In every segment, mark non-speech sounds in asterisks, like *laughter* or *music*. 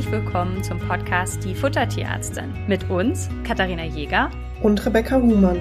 herzlich willkommen zum Podcast Die Futtertierärztin mit uns, Katharina Jäger und Rebecca Huhmann.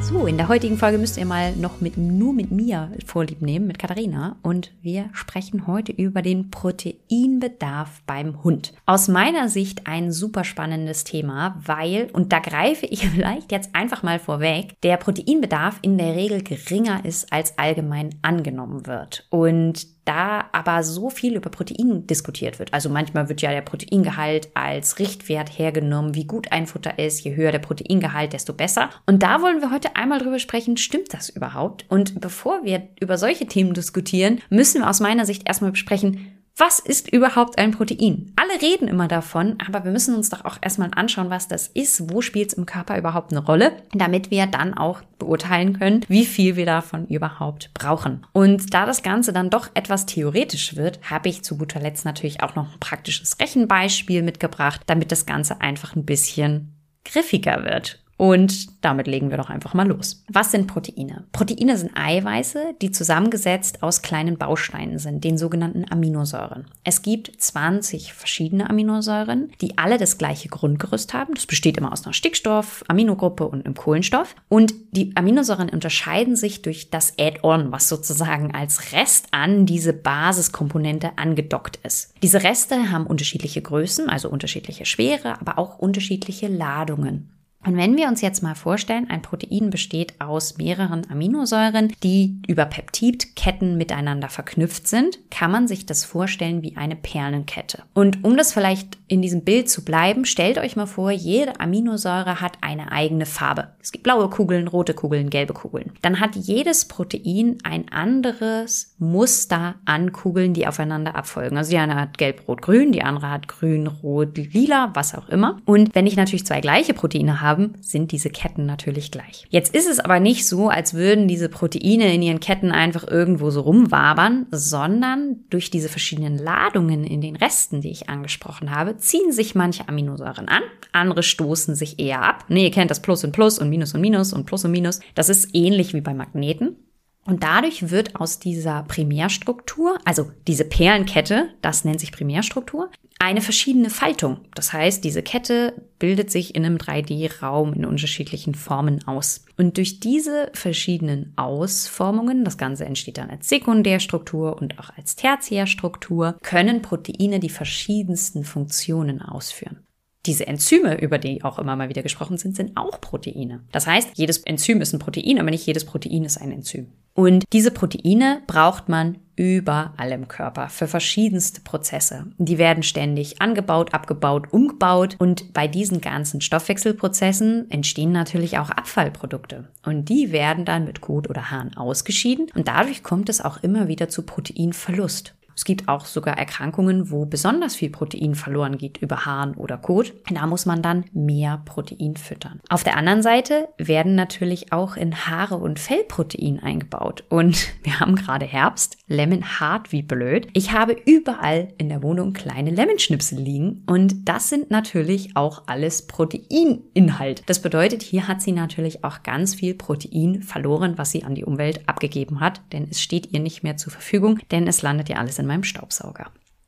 So, in der heutigen Folge müsst ihr mal noch mit, nur mit mir Vorlieb nehmen, mit Katharina. Und wir sprechen heute über den Proteinbedarf beim Hund. Aus meiner Sicht ein super spannendes Thema, weil, und da greife ich *laughs* vielleicht jetzt einfach mal vorweg, der Proteinbedarf in der Regel geringer ist, als allgemein angenommen wird. Und da aber so viel über Protein diskutiert wird. Also manchmal wird ja der Proteingehalt als Richtwert hergenommen, wie gut ein Futter ist. Je höher der Proteingehalt, desto besser. Und da wollen wir heute einmal drüber sprechen, stimmt das überhaupt? Und bevor wir über solche Themen diskutieren, müssen wir aus meiner Sicht erstmal besprechen, was ist überhaupt ein Protein? Alle reden immer davon, aber wir müssen uns doch auch erstmal anschauen, was das ist, wo spielt es im Körper überhaupt eine Rolle, damit wir dann auch beurteilen können, wie viel wir davon überhaupt brauchen. Und da das Ganze dann doch etwas theoretisch wird, habe ich zu guter Letzt natürlich auch noch ein praktisches Rechenbeispiel mitgebracht, damit das Ganze einfach ein bisschen griffiger wird. Und damit legen wir doch einfach mal los. Was sind Proteine? Proteine sind Eiweiße, die zusammengesetzt aus kleinen Bausteinen sind, den sogenannten Aminosäuren. Es gibt 20 verschiedene Aminosäuren, die alle das gleiche Grundgerüst haben. Das besteht immer aus einer Stickstoff, Aminogruppe und einem Kohlenstoff. Und die Aminosäuren unterscheiden sich durch das Add-on, was sozusagen als Rest an diese Basiskomponente angedockt ist. Diese Reste haben unterschiedliche Größen, also unterschiedliche Schwere, aber auch unterschiedliche Ladungen. Und wenn wir uns jetzt mal vorstellen, ein Protein besteht aus mehreren Aminosäuren, die über Peptidketten miteinander verknüpft sind, kann man sich das vorstellen wie eine Perlenkette. Und um das vielleicht in diesem Bild zu bleiben, stellt euch mal vor, jede Aminosäure hat eine eigene Farbe. Es gibt blaue Kugeln, rote Kugeln, gelbe Kugeln. Dann hat jedes Protein ein anderes Muster an Kugeln, die aufeinander abfolgen. Also die eine hat gelb, rot, grün, die andere hat grün, rot, lila, was auch immer. Und wenn ich natürlich zwei gleiche Proteine habe, sind diese Ketten natürlich gleich. Jetzt ist es aber nicht so, als würden diese Proteine in ihren Ketten einfach irgendwo so rumwabern, sondern durch diese verschiedenen Ladungen in den Resten, die ich angesprochen habe, ziehen sich manche Aminosäuren an, andere stoßen sich eher ab. Nee, ihr kennt das Plus und Plus und Minus und Minus und Plus und Minus. Das ist ähnlich wie bei Magneten. Und dadurch wird aus dieser Primärstruktur, also diese Perlenkette, das nennt sich Primärstruktur, eine verschiedene Faltung. Das heißt, diese Kette bildet sich in einem 3D-Raum in unterschiedlichen Formen aus. Und durch diese verschiedenen Ausformungen, das Ganze entsteht dann als Sekundärstruktur und auch als Tertiärstruktur, können Proteine die verschiedensten Funktionen ausführen. Diese Enzyme, über die auch immer mal wieder gesprochen sind, sind auch Proteine. Das heißt, jedes Enzym ist ein Protein, aber nicht jedes Protein ist ein Enzym. Und diese Proteine braucht man überall im Körper für verschiedenste Prozesse. Die werden ständig angebaut, abgebaut, umgebaut und bei diesen ganzen Stoffwechselprozessen entstehen natürlich auch Abfallprodukte und die werden dann mit Kot oder Harn ausgeschieden und dadurch kommt es auch immer wieder zu Proteinverlust. Es gibt auch sogar Erkrankungen, wo besonders viel Protein verloren geht über Harn oder Kot. Da muss man dann mehr Protein füttern. Auf der anderen Seite werden natürlich auch in Haare und Fell Protein eingebaut. Und *laughs* wir haben gerade Herbst, Lemon hart wie blöd. Ich habe überall in der Wohnung kleine Lemon-Schnipsel liegen und das sind natürlich auch alles Proteininhalt. Das bedeutet, hier hat sie natürlich auch ganz viel Protein verloren, was sie an die Umwelt abgegeben hat, denn es steht ihr nicht mehr zur Verfügung, denn es landet ja alles in in meinem Staubsauger.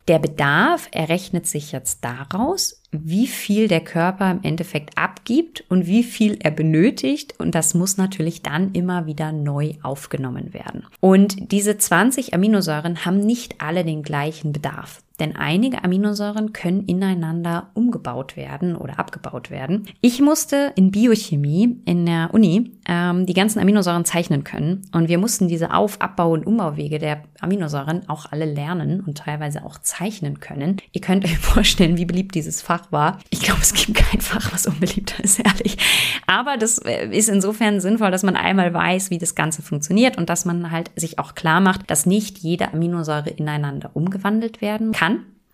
Der Bedarf errechnet sich jetzt daraus, wie viel der Körper im Endeffekt abgibt und wie viel er benötigt. Und das muss natürlich dann immer wieder neu aufgenommen werden. Und diese 20 Aminosäuren haben nicht alle den gleichen Bedarf. Denn einige Aminosäuren können ineinander umgebaut werden oder abgebaut werden. Ich musste in Biochemie in der Uni ähm, die ganzen Aminosäuren zeichnen können. Und wir mussten diese Auf-, Abbau- und Umbauwege der Aminosäuren auch alle lernen und teilweise auch zeichnen können. Ihr könnt euch *laughs* vorstellen, wie beliebt dieses Fach war. Ich glaube, es gibt kein Fach, was unbeliebter ist, ehrlich. Aber das äh, ist insofern sinnvoll, dass man einmal weiß, wie das Ganze funktioniert und dass man halt sich auch klar macht, dass nicht jede Aminosäure ineinander umgewandelt werden kann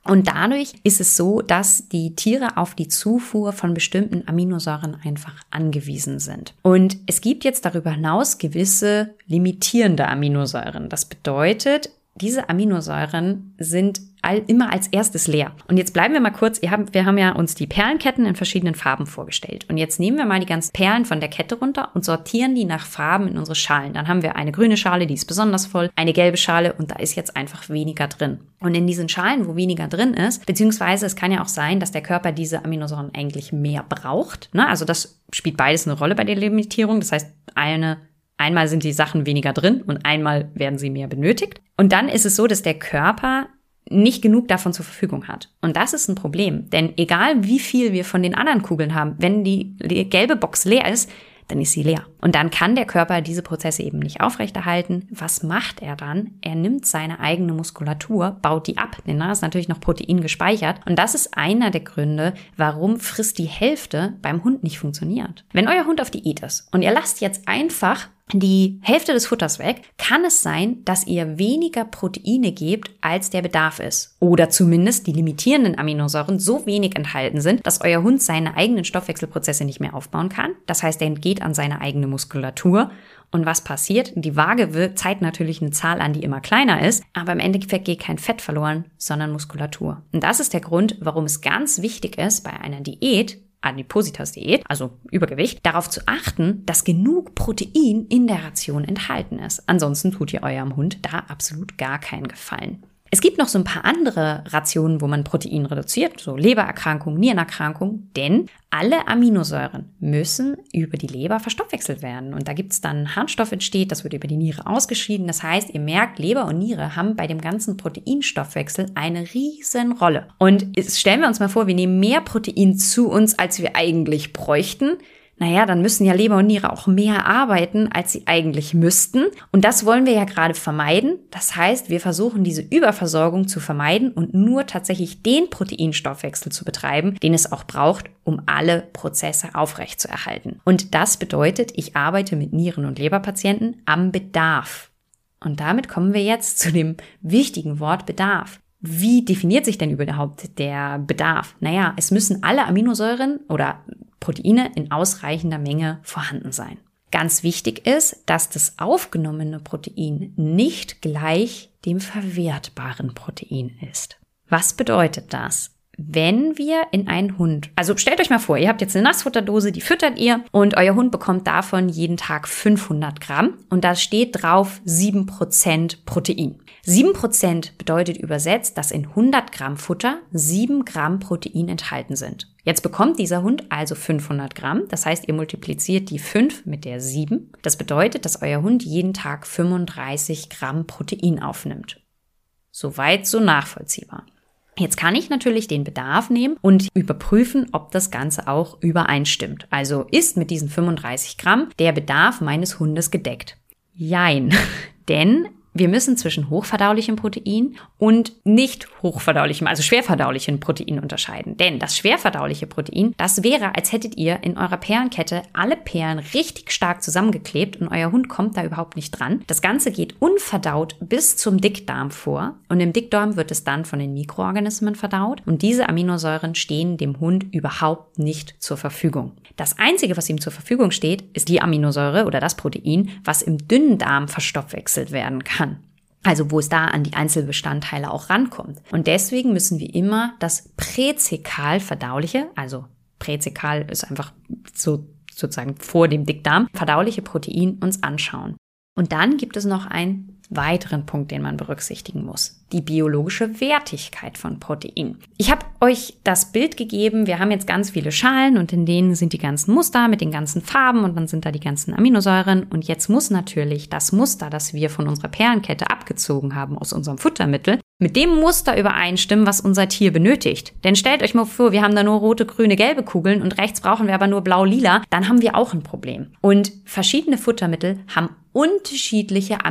und dadurch ist es so, dass die Tiere auf die Zufuhr von bestimmten Aminosäuren einfach angewiesen sind. Und es gibt jetzt darüber hinaus gewisse limitierende Aminosäuren. Das bedeutet, diese Aminosäuren sind all, immer als erstes leer. Und jetzt bleiben wir mal kurz, habt, wir haben ja uns die Perlenketten in verschiedenen Farben vorgestellt. Und jetzt nehmen wir mal die ganzen Perlen von der Kette runter und sortieren die nach Farben in unsere Schalen. Dann haben wir eine grüne Schale, die ist besonders voll, eine gelbe Schale und da ist jetzt einfach weniger drin. Und in diesen Schalen, wo weniger drin ist, beziehungsweise es kann ja auch sein, dass der Körper diese Aminosäuren eigentlich mehr braucht. Ne? Also das spielt beides eine Rolle bei der Limitierung. Das heißt, eine Einmal sind die Sachen weniger drin und einmal werden sie mehr benötigt. Und dann ist es so, dass der Körper nicht genug davon zur Verfügung hat. Und das ist ein Problem, denn egal wie viel wir von den anderen Kugeln haben, wenn die gelbe Box leer ist, dann ist sie leer. Und dann kann der Körper diese Prozesse eben nicht aufrechterhalten. Was macht er dann? Er nimmt seine eigene Muskulatur, baut die ab, denn da ist natürlich noch Protein gespeichert. Und das ist einer der Gründe, warum frisst die Hälfte beim Hund nicht funktioniert. Wenn euer Hund auf Diät ist und ihr lasst jetzt einfach die Hälfte des Futters weg, kann es sein, dass ihr weniger Proteine gebt, als der Bedarf ist. Oder zumindest die limitierenden Aminosäuren so wenig enthalten sind, dass euer Hund seine eigenen Stoffwechselprozesse nicht mehr aufbauen kann. Das heißt, er entgeht an seine eigene Muskulatur. Und was passiert? Die Waage zeigt natürlich eine Zahl an, die immer kleiner ist, aber im Endeffekt geht kein Fett verloren, sondern Muskulatur. Und das ist der Grund, warum es ganz wichtig ist, bei einer Diät Adipositas-Diät, also Übergewicht, darauf zu achten, dass genug Protein in der Ration enthalten ist. Ansonsten tut ihr eurem Hund da absolut gar keinen Gefallen. Es gibt noch so ein paar andere Rationen, wo man Protein reduziert, so Lebererkrankung, Nierenerkrankung, denn alle Aminosäuren müssen über die Leber verstoffwechselt werden. Und da gibt es dann Harnstoff entsteht, das wird über die Niere ausgeschieden. Das heißt, ihr merkt, Leber und Niere haben bei dem ganzen Proteinstoffwechsel eine riesen Rolle. Und stellen wir uns mal vor, wir nehmen mehr Protein zu uns, als wir eigentlich bräuchten naja, dann müssen ja Leber und Niere auch mehr arbeiten, als sie eigentlich müssten. Und das wollen wir ja gerade vermeiden. Das heißt, wir versuchen diese Überversorgung zu vermeiden und nur tatsächlich den Proteinstoffwechsel zu betreiben, den es auch braucht, um alle Prozesse aufrechtzuerhalten. Und das bedeutet, ich arbeite mit Nieren- und Leberpatienten am Bedarf. Und damit kommen wir jetzt zu dem wichtigen Wort Bedarf. Wie definiert sich denn überhaupt der Bedarf? Naja, es müssen alle Aminosäuren oder Proteine in ausreichender Menge vorhanden sein. Ganz wichtig ist, dass das aufgenommene Protein nicht gleich dem verwertbaren Protein ist. Was bedeutet das? Wenn wir in einen Hund, also stellt euch mal vor, ihr habt jetzt eine Nassfutterdose, die füttert ihr und euer Hund bekommt davon jeden Tag 500 Gramm und da steht drauf 7% Protein. 7% bedeutet übersetzt, dass in 100 Gramm Futter 7 Gramm Protein enthalten sind. Jetzt bekommt dieser Hund also 500 Gramm. Das heißt, ihr multipliziert die 5 mit der 7. Das bedeutet, dass euer Hund jeden Tag 35 Gramm Protein aufnimmt. Soweit so nachvollziehbar. Jetzt kann ich natürlich den Bedarf nehmen und überprüfen, ob das Ganze auch übereinstimmt. Also ist mit diesen 35 Gramm der Bedarf meines Hundes gedeckt? Jein. *laughs* Denn wir müssen zwischen hochverdaulichem Protein und nicht hochverdaulichem, also schwerverdaulichem Protein unterscheiden. Denn das schwerverdauliche Protein, das wäre, als hättet ihr in eurer Perlenkette alle Perlen richtig stark zusammengeklebt und euer Hund kommt da überhaupt nicht dran. Das Ganze geht unverdaut bis zum Dickdarm vor und im Dickdarm wird es dann von den Mikroorganismen verdaut und diese Aminosäuren stehen dem Hund überhaupt nicht zur Verfügung. Das Einzige, was ihm zur Verfügung steht, ist die Aminosäure oder das Protein, was im dünnen Darm verstoffwechselt werden kann. Also wo es da an die Einzelbestandteile auch rankommt. Und deswegen müssen wir immer das präzekal verdauliche, also präzekal ist einfach so sozusagen vor dem Dickdarm, verdauliche Protein uns anschauen. Und dann gibt es noch ein weiteren Punkt, den man berücksichtigen muss. Die biologische Wertigkeit von Protein. Ich habe euch das Bild gegeben. Wir haben jetzt ganz viele Schalen und in denen sind die ganzen Muster mit den ganzen Farben und dann sind da die ganzen Aminosäuren. Und jetzt muss natürlich das Muster, das wir von unserer Perlenkette abgezogen haben aus unserem Futtermittel, mit dem Muster übereinstimmen, was unser Tier benötigt. Denn stellt euch mal vor, wir haben da nur rote, grüne, gelbe Kugeln und rechts brauchen wir aber nur blau, lila, dann haben wir auch ein Problem. Und verschiedene Futtermittel haben unterschiedliche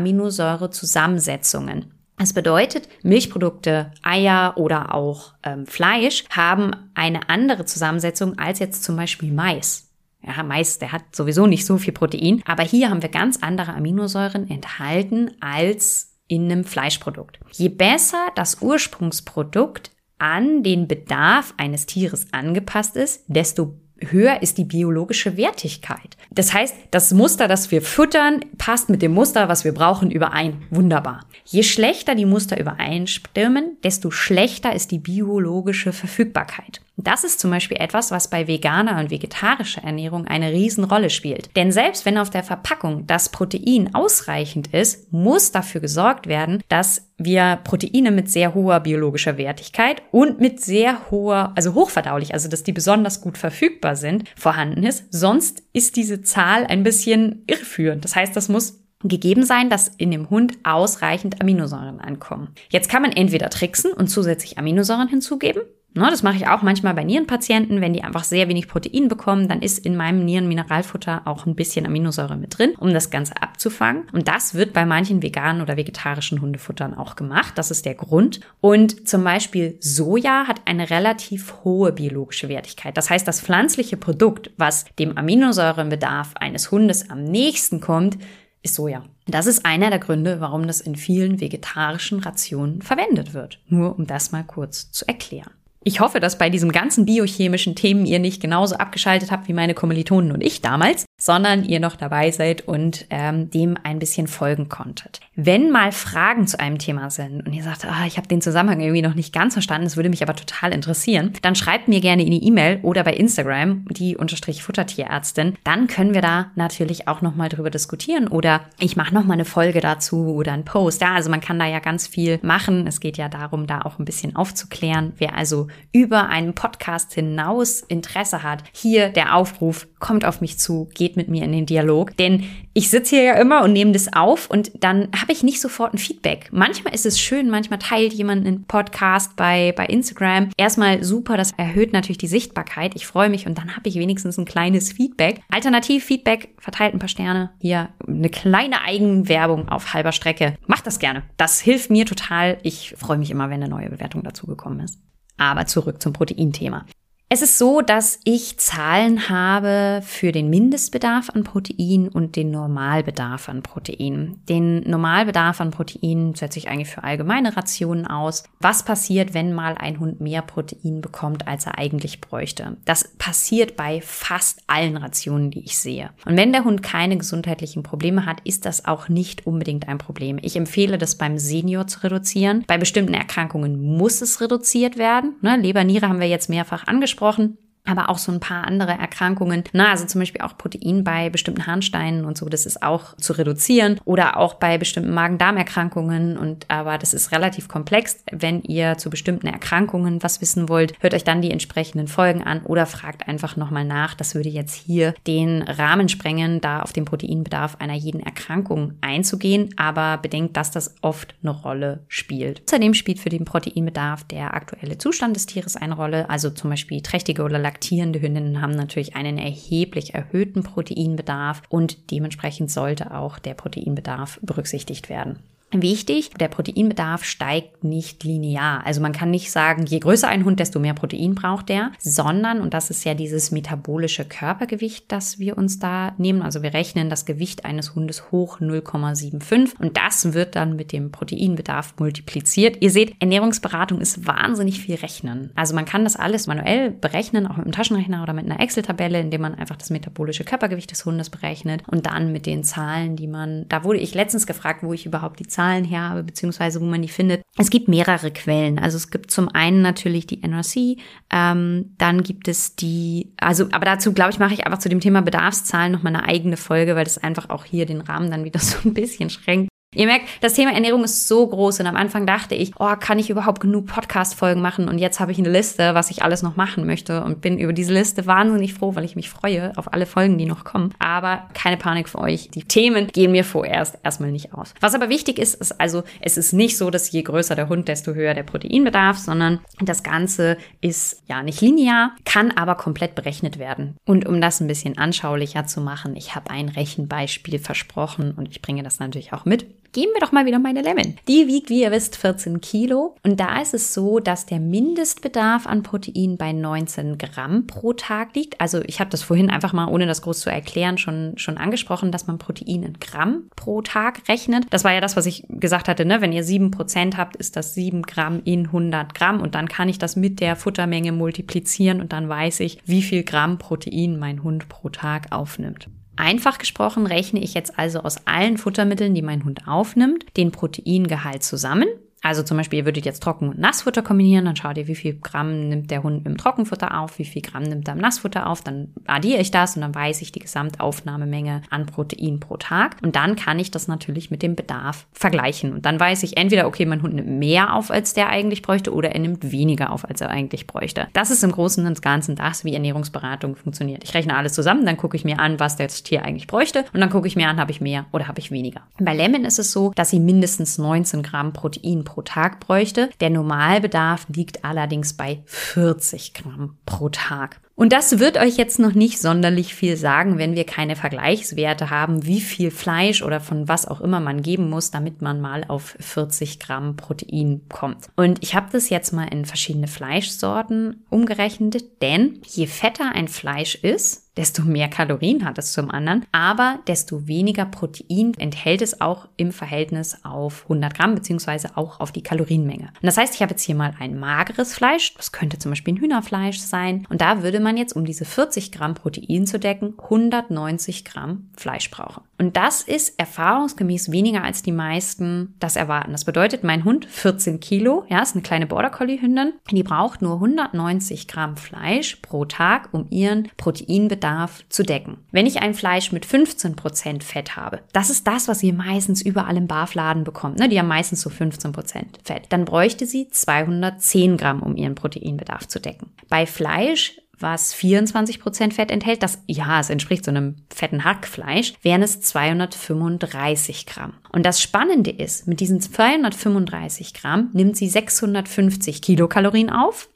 Aminosäurezusammensetzungen. Das bedeutet, Milchprodukte, Eier oder auch ähm, Fleisch haben eine andere Zusammensetzung als jetzt zum Beispiel Mais. Ja, Mais, der hat sowieso nicht so viel Protein, aber hier haben wir ganz andere Aminosäuren enthalten als in einem Fleischprodukt. Je besser das Ursprungsprodukt an den Bedarf eines Tieres angepasst ist, desto höher ist die biologische Wertigkeit. Das heißt, das Muster, das wir füttern, passt mit dem Muster, was wir brauchen, überein. Wunderbar. Je schlechter die Muster übereinstimmen, desto schlechter ist die biologische Verfügbarkeit. Das ist zum Beispiel etwas, was bei veganer und vegetarischer Ernährung eine Riesenrolle spielt. Denn selbst wenn auf der Verpackung das Protein ausreichend ist, muss dafür gesorgt werden, dass wir Proteine mit sehr hoher biologischer Wertigkeit und mit sehr hoher, also hochverdaulich, also dass die besonders gut verfügbar sind, vorhanden ist. Sonst ist diese Zahl ein bisschen irreführend. Das heißt, das muss gegeben sein, dass in dem Hund ausreichend Aminosäuren ankommen. Jetzt kann man entweder tricksen und zusätzlich Aminosäuren hinzugeben Ne, das mache ich auch manchmal bei Nierenpatienten. Wenn die einfach sehr wenig Protein bekommen, dann ist in meinem Nierenmineralfutter auch ein bisschen Aminosäure mit drin, um das Ganze abzufangen. Und das wird bei manchen veganen oder vegetarischen Hundefuttern auch gemacht. Das ist der Grund. Und zum Beispiel Soja hat eine relativ hohe biologische Wertigkeit. Das heißt, das pflanzliche Produkt, was dem Aminosäurenbedarf eines Hundes am nächsten kommt, ist Soja. Das ist einer der Gründe, warum das in vielen vegetarischen Rationen verwendet wird. Nur um das mal kurz zu erklären. Ich hoffe, dass bei diesen ganzen biochemischen Themen ihr nicht genauso abgeschaltet habt wie meine Kommilitonen und ich damals, sondern ihr noch dabei seid und ähm, dem ein bisschen folgen konntet. Wenn mal Fragen zu einem Thema sind und ihr sagt, ah, ich habe den Zusammenhang irgendwie noch nicht ganz verstanden, es würde mich aber total interessieren, dann schreibt mir gerne in die E-Mail oder bei Instagram die unterstrich Futtertierärztin. Dann können wir da natürlich auch nochmal drüber diskutieren oder ich mache nochmal eine Folge dazu oder einen Post. Ja, also man kann da ja ganz viel machen. Es geht ja darum, da auch ein bisschen aufzuklären. Wer also über einen Podcast hinaus Interesse hat, hier der Aufruf, kommt auf mich zu, geht mit mir in den Dialog. Denn ich sitze hier ja immer und nehme das auf und dann habe ich nicht sofort ein Feedback. Manchmal ist es schön, manchmal teilt jemand einen Podcast bei, bei Instagram. Erstmal super, das erhöht natürlich die Sichtbarkeit. Ich freue mich und dann habe ich wenigstens ein kleines Feedback. Alternativ Feedback, verteilt ein paar Sterne. Hier eine kleine Eigenwerbung auf halber Strecke. Macht das gerne. Das hilft mir total. Ich freue mich immer, wenn eine neue Bewertung dazu gekommen ist. Aber zurück zum Proteinthema. Es ist so, dass ich Zahlen habe für den Mindestbedarf an Protein und den Normalbedarf an Protein. Den Normalbedarf an Protein setze ich eigentlich für allgemeine Rationen aus. Was passiert, wenn mal ein Hund mehr Protein bekommt, als er eigentlich bräuchte? Das passiert bei fast allen Rationen, die ich sehe. Und wenn der Hund keine gesundheitlichen Probleme hat, ist das auch nicht unbedingt ein Problem. Ich empfehle das beim Senior zu reduzieren. Bei bestimmten Erkrankungen muss es reduziert werden. Ne, Leber, Niere haben wir jetzt mehrfach angesprochen angesprochen aber auch so ein paar andere Erkrankungen. Na, also zum Beispiel auch Protein bei bestimmten Harnsteinen und so, das ist auch zu reduzieren oder auch bei bestimmten Magen-Darm-Erkrankungen und aber das ist relativ komplex. Wenn ihr zu bestimmten Erkrankungen was wissen wollt, hört euch dann die entsprechenden Folgen an oder fragt einfach nochmal nach. Das würde jetzt hier den Rahmen sprengen, da auf den Proteinbedarf einer jeden Erkrankung einzugehen, aber bedenkt, dass das oft eine Rolle spielt. Außerdem spielt für den Proteinbedarf der aktuelle Zustand des Tieres eine Rolle, also zum Beispiel trächtige oder laktierende Hündinnen haben natürlich einen erheblich erhöhten Proteinbedarf und dementsprechend sollte auch der Proteinbedarf berücksichtigt werden. Wichtig, der Proteinbedarf steigt nicht linear. Also man kann nicht sagen, je größer ein Hund, desto mehr Protein braucht er, sondern, und das ist ja dieses metabolische Körpergewicht, das wir uns da nehmen. Also wir rechnen das Gewicht eines Hundes hoch 0,75 und das wird dann mit dem Proteinbedarf multipliziert. Ihr seht, Ernährungsberatung ist wahnsinnig viel Rechnen. Also man kann das alles manuell berechnen, auch mit einem Taschenrechner oder mit einer Excel-Tabelle, indem man einfach das metabolische Körpergewicht des Hundes berechnet und dann mit den Zahlen, die man, da wurde ich letztens gefragt, wo ich überhaupt die Zahlen Zahlen her habe, beziehungsweise wo man die findet. Es gibt mehrere Quellen. Also es gibt zum einen natürlich die NRC, ähm, dann gibt es die, also, aber dazu glaube ich, mache ich einfach zu dem Thema Bedarfszahlen nochmal eine eigene Folge, weil das einfach auch hier den Rahmen dann wieder *laughs* so ein bisschen schränkt. Ihr merkt, das Thema Ernährung ist so groß und am Anfang dachte ich, oh, kann ich überhaupt genug Podcast-Folgen machen? Und jetzt habe ich eine Liste, was ich alles noch machen möchte und bin über diese Liste wahnsinnig froh, weil ich mich freue auf alle Folgen, die noch kommen. Aber keine Panik für euch. Die Themen gehen mir vorerst erstmal nicht aus. Was aber wichtig ist, ist also, es ist nicht so, dass je größer der Hund, desto höher der Proteinbedarf, sondern das Ganze ist ja nicht linear, kann aber komplett berechnet werden. Und um das ein bisschen anschaulicher zu machen, ich habe ein Rechenbeispiel versprochen und ich bringe das natürlich auch mit. Geben wir doch mal wieder meine Lemon. Die wiegt, wie ihr wisst, 14 Kilo. Und da ist es so, dass der Mindestbedarf an Protein bei 19 Gramm pro Tag liegt. Also ich habe das vorhin einfach mal, ohne das groß zu erklären, schon, schon angesprochen, dass man Protein in Gramm pro Tag rechnet. Das war ja das, was ich gesagt hatte, ne? wenn ihr 7% habt, ist das 7 Gramm in 100 Gramm und dann kann ich das mit der Futtermenge multiplizieren und dann weiß ich, wie viel Gramm Protein mein Hund pro Tag aufnimmt. Einfach gesprochen rechne ich jetzt also aus allen Futtermitteln, die mein Hund aufnimmt, den Proteingehalt zusammen also zum Beispiel, ihr würdet jetzt Trocken- und Nassfutter kombinieren, dann schaut ihr, wie viel Gramm nimmt der Hund im Trockenfutter auf, wie viel Gramm nimmt er im Nassfutter auf, dann addiere ich das und dann weiß ich die Gesamtaufnahmemenge an Protein pro Tag. Und dann kann ich das natürlich mit dem Bedarf vergleichen. Und dann weiß ich entweder, okay, mein Hund nimmt mehr auf, als der eigentlich bräuchte, oder er nimmt weniger auf, als er eigentlich bräuchte. Das ist im Großen und Ganzen das, wie Ernährungsberatung funktioniert. Ich rechne alles zusammen, dann gucke ich mir an, was das Tier eigentlich bräuchte und dann gucke ich mir an, habe ich mehr oder habe ich weniger. Bei Lemon ist es so, dass sie mindestens 19 Gramm Protein pro Tag bräuchte. Der Normalbedarf liegt allerdings bei 40 Gramm pro Tag. Und das wird euch jetzt noch nicht sonderlich viel sagen, wenn wir keine Vergleichswerte haben, wie viel Fleisch oder von was auch immer man geben muss, damit man mal auf 40 Gramm Protein kommt. Und ich habe das jetzt mal in verschiedene Fleischsorten umgerechnet, denn je fetter ein Fleisch ist, desto mehr Kalorien hat es zum anderen, aber desto weniger Protein enthält es auch im Verhältnis auf 100 Gramm beziehungsweise auch auf die Kalorienmenge. Und das heißt, ich habe jetzt hier mal ein mageres Fleisch, das könnte zum Beispiel ein Hühnerfleisch sein und da würde man jetzt, um diese 40 Gramm Protein zu decken, 190 Gramm Fleisch brauchen. Und das ist erfahrungsgemäß weniger als die meisten das erwarten. Das bedeutet, mein Hund 14 Kilo, ja, ist eine kleine Border Collie Hündin, die braucht nur 190 Gramm Fleisch pro Tag, um ihren Proteinbedarf zu decken. Wenn ich ein Fleisch mit 15 Prozent Fett habe, das ist das, was ihr meistens überall im Barfladen bekommt, ne? die haben meistens so 15 Prozent Fett, dann bräuchte sie 210 Gramm, um ihren Proteinbedarf zu decken. Bei Fleisch was 24% Fett enthält, das, ja, es entspricht so einem fetten Hackfleisch, wären es 235 Gramm. Und das Spannende ist, mit diesen 235 Gramm nimmt sie 650 Kilokalorien auf,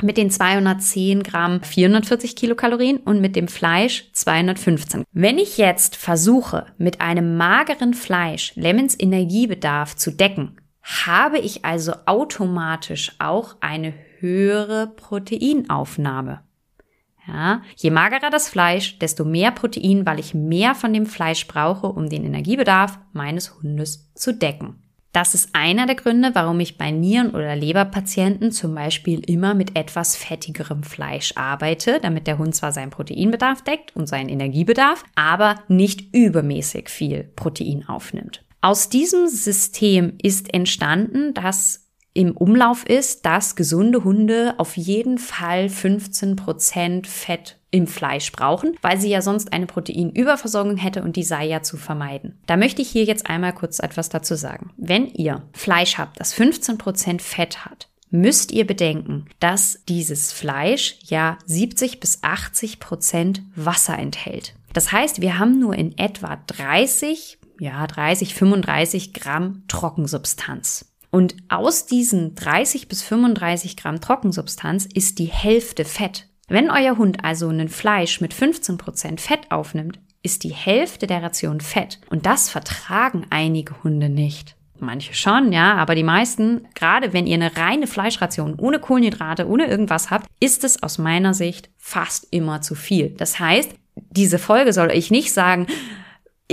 mit den 210 Gramm 440 Kilokalorien und mit dem Fleisch 215. Wenn ich jetzt versuche, mit einem mageren Fleisch Lemons Energiebedarf zu decken, habe ich also automatisch auch eine höhere Proteinaufnahme. Ja, je magerer das Fleisch, desto mehr Protein, weil ich mehr von dem Fleisch brauche, um den Energiebedarf meines Hundes zu decken. Das ist einer der Gründe, warum ich bei Nieren- oder Leberpatienten zum Beispiel immer mit etwas fettigerem Fleisch arbeite, damit der Hund zwar seinen Proteinbedarf deckt und seinen Energiebedarf, aber nicht übermäßig viel Protein aufnimmt. Aus diesem System ist entstanden, dass im Umlauf ist, dass gesunde Hunde auf jeden Fall 15 Prozent Fett im Fleisch brauchen, weil sie ja sonst eine Proteinüberversorgung hätte und die sei ja zu vermeiden. Da möchte ich hier jetzt einmal kurz etwas dazu sagen. Wenn ihr Fleisch habt, das 15 Prozent Fett hat, müsst ihr bedenken, dass dieses Fleisch ja 70 bis 80 Prozent Wasser enthält. Das heißt, wir haben nur in etwa 30, ja 30, 35 Gramm Trockensubstanz. Und aus diesen 30 bis 35 Gramm Trockensubstanz ist die Hälfte Fett. Wenn euer Hund also ein Fleisch mit 15 Prozent Fett aufnimmt, ist die Hälfte der Ration Fett. Und das vertragen einige Hunde nicht. Manche schon, ja, aber die meisten, gerade wenn ihr eine reine Fleischration ohne Kohlenhydrate, ohne irgendwas habt, ist es aus meiner Sicht fast immer zu viel. Das heißt, diese Folge soll ich nicht sagen,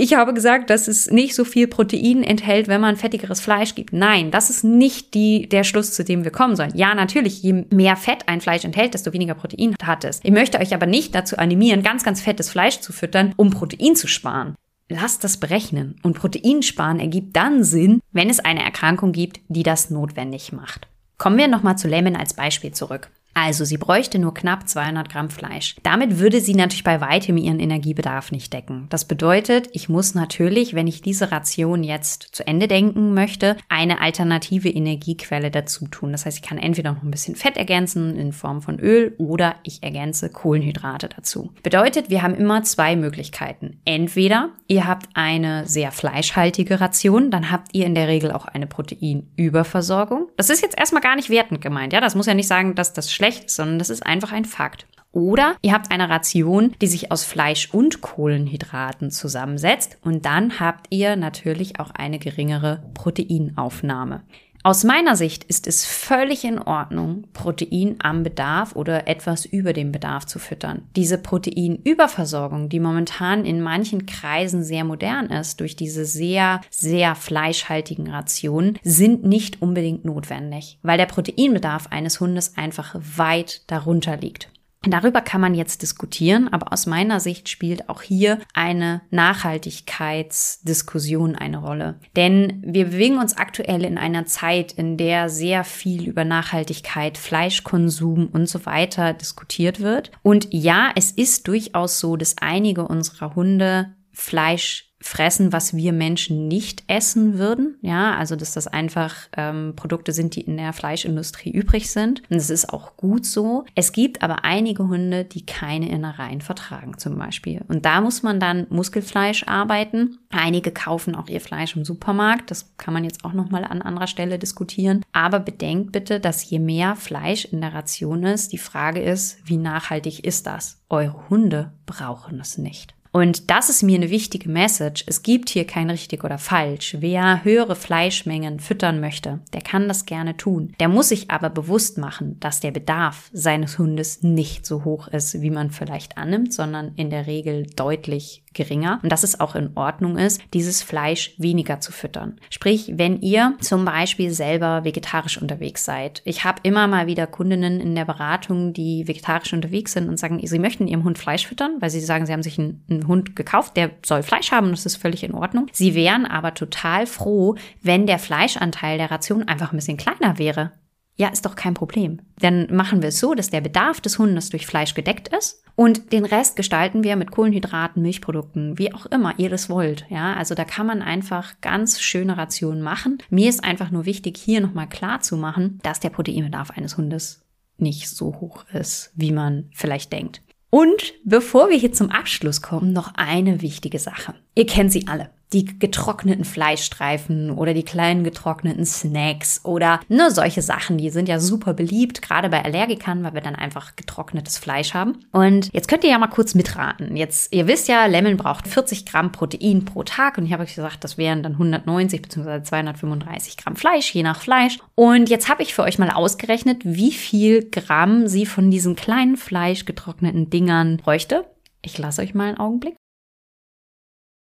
ich habe gesagt, dass es nicht so viel Protein enthält, wenn man fettigeres Fleisch gibt. Nein, das ist nicht die, der Schluss, zu dem wir kommen sollen. Ja, natürlich, je mehr Fett ein Fleisch enthält, desto weniger Protein hat es. Ich möchte euch aber nicht dazu animieren, ganz, ganz fettes Fleisch zu füttern, um Protein zu sparen. Lasst das berechnen. Und Protein sparen ergibt dann Sinn, wenn es eine Erkrankung gibt, die das notwendig macht. Kommen wir nochmal zu Lemon als Beispiel zurück. Also sie bräuchte nur knapp 200 Gramm Fleisch. Damit würde sie natürlich bei weitem ihren Energiebedarf nicht decken. Das bedeutet, ich muss natürlich, wenn ich diese Ration jetzt zu Ende denken möchte, eine alternative Energiequelle dazu tun. Das heißt, ich kann entweder noch ein bisschen Fett ergänzen in Form von Öl oder ich ergänze Kohlenhydrate dazu. Bedeutet, wir haben immer zwei Möglichkeiten. Entweder ihr habt eine sehr fleischhaltige Ration, dann habt ihr in der Regel auch eine Proteinüberversorgung. Das ist jetzt erstmal gar nicht wertend gemeint. Ja, das muss ja nicht sagen, dass das schlecht sondern das ist einfach ein Fakt. Oder ihr habt eine Ration, die sich aus Fleisch und Kohlenhydraten zusammensetzt und dann habt ihr natürlich auch eine geringere Proteinaufnahme. Aus meiner Sicht ist es völlig in Ordnung, Protein am Bedarf oder etwas über dem Bedarf zu füttern. Diese Proteinüberversorgung, die momentan in manchen Kreisen sehr modern ist, durch diese sehr, sehr fleischhaltigen Rationen, sind nicht unbedingt notwendig, weil der Proteinbedarf eines Hundes einfach weit darunter liegt. Darüber kann man jetzt diskutieren, aber aus meiner Sicht spielt auch hier eine Nachhaltigkeitsdiskussion eine Rolle. Denn wir bewegen uns aktuell in einer Zeit, in der sehr viel über Nachhaltigkeit, Fleischkonsum und so weiter diskutiert wird. Und ja, es ist durchaus so, dass einige unserer Hunde Fleisch fressen, was wir Menschen nicht essen würden. Ja, also dass das einfach ähm, Produkte sind, die in der Fleischindustrie übrig sind. Und das ist auch gut so. Es gibt aber einige Hunde, die keine Innereien vertragen zum Beispiel. Und da muss man dann Muskelfleisch arbeiten. Einige kaufen auch ihr Fleisch im Supermarkt. Das kann man jetzt auch nochmal an anderer Stelle diskutieren. Aber bedenkt bitte, dass je mehr Fleisch in der Ration ist, die Frage ist, wie nachhaltig ist das? Eure Hunde brauchen es nicht. Und das ist mir eine wichtige Message. Es gibt hier kein richtig oder falsch. Wer höhere Fleischmengen füttern möchte, der kann das gerne tun. Der muss sich aber bewusst machen, dass der Bedarf seines Hundes nicht so hoch ist, wie man vielleicht annimmt, sondern in der Regel deutlich geringer und dass es auch in Ordnung ist, dieses Fleisch weniger zu füttern. Sprich, wenn ihr zum Beispiel selber vegetarisch unterwegs seid. Ich habe immer mal wieder Kundinnen in der Beratung, die vegetarisch unterwegs sind und sagen, sie möchten ihrem Hund Fleisch füttern, weil sie sagen, sie haben sich einen, einen Hund gekauft, der soll Fleisch haben, das ist völlig in Ordnung. Sie wären aber total froh, wenn der Fleischanteil der Ration einfach ein bisschen kleiner wäre. Ja, ist doch kein Problem. Dann machen wir es so, dass der Bedarf des Hundes durch Fleisch gedeckt ist und den Rest gestalten wir mit Kohlenhydraten, Milchprodukten, wie auch immer ihr das wollt. Ja, also da kann man einfach ganz schöne Rationen machen. Mir ist einfach nur wichtig, hier nochmal klar zu machen, dass der Proteinbedarf eines Hundes nicht so hoch ist, wie man vielleicht denkt. Und bevor wir hier zum Abschluss kommen, noch eine wichtige Sache. Ihr kennt sie alle die getrockneten Fleischstreifen oder die kleinen getrockneten Snacks oder ne, solche Sachen, die sind ja super beliebt, gerade bei Allergikern, weil wir dann einfach getrocknetes Fleisch haben. Und jetzt könnt ihr ja mal kurz mitraten. Jetzt, ihr wisst ja, Lemon braucht 40 Gramm Protein pro Tag und ich habe euch gesagt, das wären dann 190 bzw. 235 Gramm Fleisch, je nach Fleisch. Und jetzt habe ich für euch mal ausgerechnet, wie viel Gramm sie von diesen kleinen Fleisch getrockneten Dingern bräuchte. Ich lasse euch mal einen Augenblick.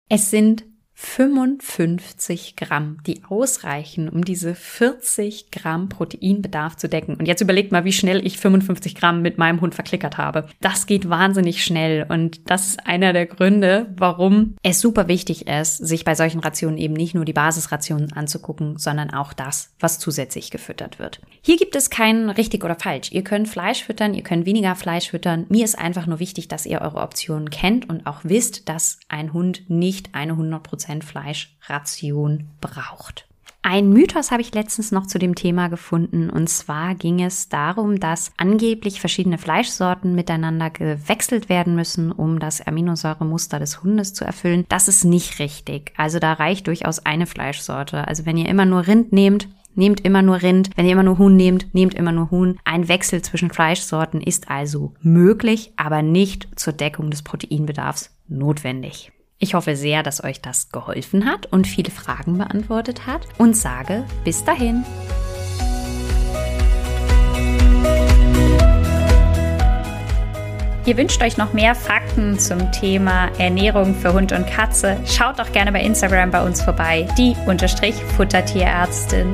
Es sind 55 Gramm, die ausreichen, um diese 40 Gramm Proteinbedarf zu decken. Und jetzt überlegt mal, wie schnell ich 55 Gramm mit meinem Hund verklickert habe. Das geht wahnsinnig schnell und das ist einer der Gründe, warum es super wichtig ist, sich bei solchen Rationen eben nicht nur die Basisrationen anzugucken, sondern auch das, was zusätzlich gefüttert wird. Hier gibt es kein richtig oder falsch. Ihr könnt Fleisch füttern, ihr könnt weniger Fleisch füttern. Mir ist einfach nur wichtig, dass ihr eure Optionen kennt und auch wisst, dass ein Hund nicht eine 100% Fleischration braucht. Ein Mythos habe ich letztens noch zu dem Thema gefunden und zwar ging es darum, dass angeblich verschiedene Fleischsorten miteinander gewechselt werden müssen, um das Aminosäuremuster des Hundes zu erfüllen. Das ist nicht richtig. Also da reicht durchaus eine Fleischsorte. Also wenn ihr immer nur Rind nehmt, Nehmt immer nur Rind. Wenn ihr immer nur Huhn nehmt, nehmt immer nur Huhn. Ein Wechsel zwischen Fleischsorten ist also möglich, aber nicht zur Deckung des Proteinbedarfs notwendig. Ich hoffe sehr, dass euch das geholfen hat und viele Fragen beantwortet hat und sage bis dahin. Ihr wünscht euch noch mehr Fakten zum Thema Ernährung für Hund und Katze? Schaut doch gerne bei Instagram bei uns vorbei, die Unterstrich Futtertierärztin.